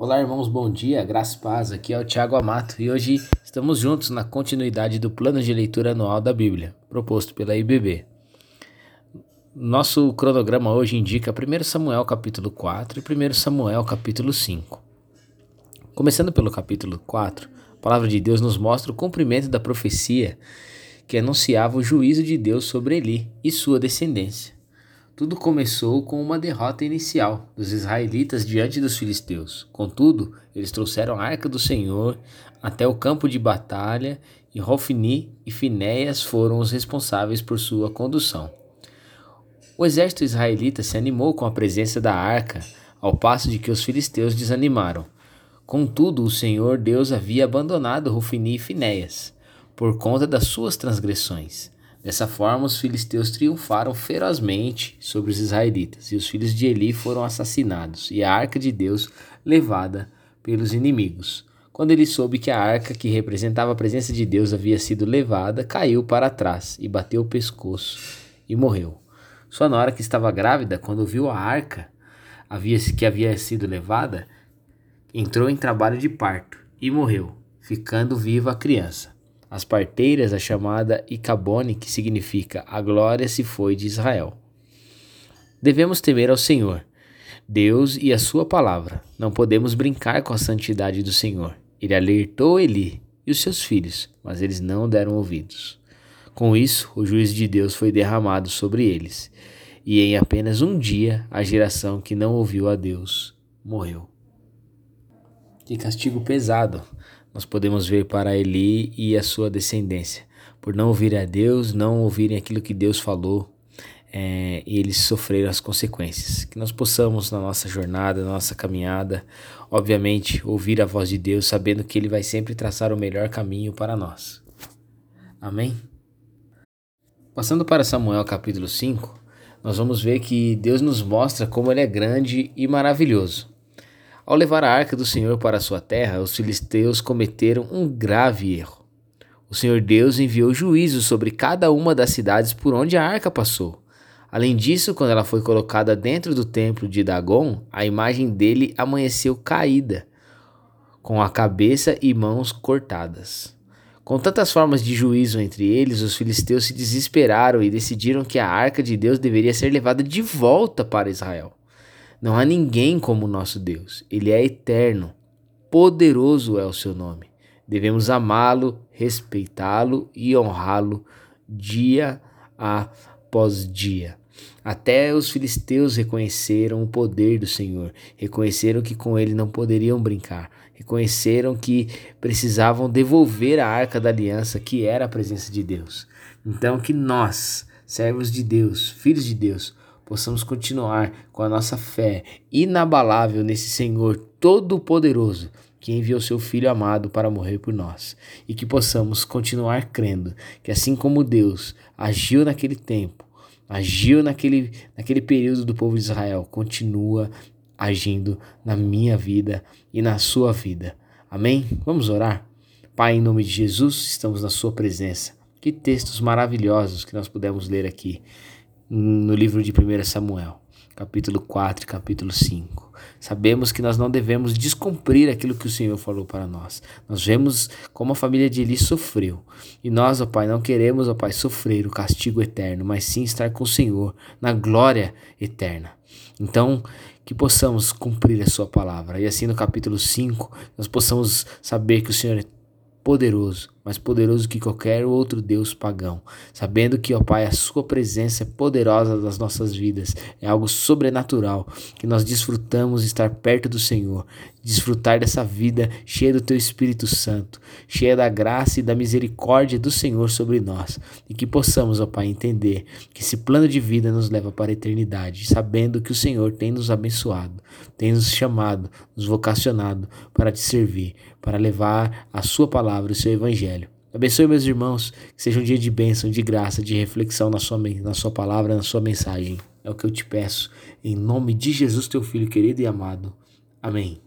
Olá, irmãos, bom dia, graça e paz. Aqui é o Tiago Amato e hoje estamos juntos na continuidade do plano de leitura anual da Bíblia, proposto pela IBB. Nosso cronograma hoje indica 1 Samuel capítulo 4 e 1 Samuel capítulo 5. Começando pelo capítulo 4, a palavra de Deus nos mostra o cumprimento da profecia que anunciava o juízo de Deus sobre Eli e sua descendência. Tudo começou com uma derrota inicial dos israelitas diante dos filisteus. Contudo, eles trouxeram a arca do Senhor até o campo de batalha e Rofni e Finéias foram os responsáveis por sua condução. O exército israelita se animou com a presença da arca, ao passo de que os filisteus desanimaram. Contudo, o Senhor Deus havia abandonado Rufini e Finéias por conta das suas transgressões. Dessa forma, os filisteus triunfaram ferozmente sobre os israelitas, e os filhos de Eli foram assassinados, e a arca de Deus levada pelos inimigos. Quando ele soube que a arca, que representava a presença de Deus, havia sido levada, caiu para trás e bateu o pescoço e morreu. Sua nora, que estava grávida, quando viu a arca havia, que havia sido levada, entrou em trabalho de parto e morreu, ficando viva a criança. As parteiras, a chamada Icabone, que significa a glória se foi de Israel. Devemos temer ao Senhor, Deus e a sua palavra. Não podemos brincar com a santidade do Senhor. Ele alertou Eli e os seus filhos, mas eles não deram ouvidos. Com isso, o juízo de Deus foi derramado sobre eles, e em apenas um dia a geração que não ouviu a Deus morreu. Que castigo pesado! Nós podemos ver para Eli e a sua descendência. Por não ouvir a Deus, não ouvirem aquilo que Deus falou, é, eles sofreram as consequências. Que nós possamos, na nossa jornada, na nossa caminhada, obviamente, ouvir a voz de Deus, sabendo que Ele vai sempre traçar o melhor caminho para nós. Amém? Passando para Samuel capítulo 5, nós vamos ver que Deus nos mostra como Ele é grande e maravilhoso. Ao levar a arca do Senhor para sua terra, os filisteus cometeram um grave erro. O Senhor Deus enviou juízo sobre cada uma das cidades por onde a arca passou. Além disso, quando ela foi colocada dentro do templo de Dagon, a imagem dele amanheceu caída, com a cabeça e mãos cortadas. Com tantas formas de juízo entre eles, os filisteus se desesperaram e decidiram que a arca de Deus deveria ser levada de volta para Israel. Não há ninguém como o nosso Deus. Ele é eterno. Poderoso é o seu nome. Devemos amá-lo, respeitá-lo e honrá-lo dia após dia. Até os filisteus reconheceram o poder do Senhor, reconheceram que com ele não poderiam brincar, reconheceram que precisavam devolver a arca da aliança, que era a presença de Deus. Então, que nós, servos de Deus, filhos de Deus, possamos continuar com a nossa fé inabalável nesse Senhor Todo-Poderoso que enviou seu Filho amado para morrer por nós, e que possamos continuar crendo que, assim como Deus agiu naquele tempo, agiu naquele, naquele período do povo de Israel, continua agindo na minha vida e na sua vida. Amém? Vamos orar? Pai, em nome de Jesus, estamos na Sua presença. Que textos maravilhosos que nós pudemos ler aqui no livro de 1 Samuel, capítulo 4 e capítulo 5. Sabemos que nós não devemos descumprir aquilo que o Senhor falou para nós. Nós vemos como a família de Eli sofreu. E nós, ó Pai, não queremos, ó Pai, sofrer o castigo eterno, mas sim estar com o Senhor na glória eterna. Então, que possamos cumprir a Sua palavra. E assim no capítulo 5, nós possamos saber que o Senhor é poderoso, mais poderoso que qualquer outro Deus pagão, sabendo que, ó Pai, a Sua presença é poderosa nas nossas vidas, é algo sobrenatural, que nós desfrutamos estar perto do Senhor, desfrutar dessa vida cheia do Teu Espírito Santo, cheia da graça e da misericórdia do Senhor sobre nós, e que possamos, ó Pai, entender que esse plano de vida nos leva para a eternidade, sabendo que o Senhor tem nos abençoado, tem nos chamado, nos vocacionado para te servir, para levar a Sua palavra, o Seu Evangelho Abençoe meus irmãos, que seja um dia de bênção, de graça, de reflexão na sua, na sua palavra, na sua mensagem. É o que eu te peço, em nome de Jesus, teu Filho querido e amado. Amém.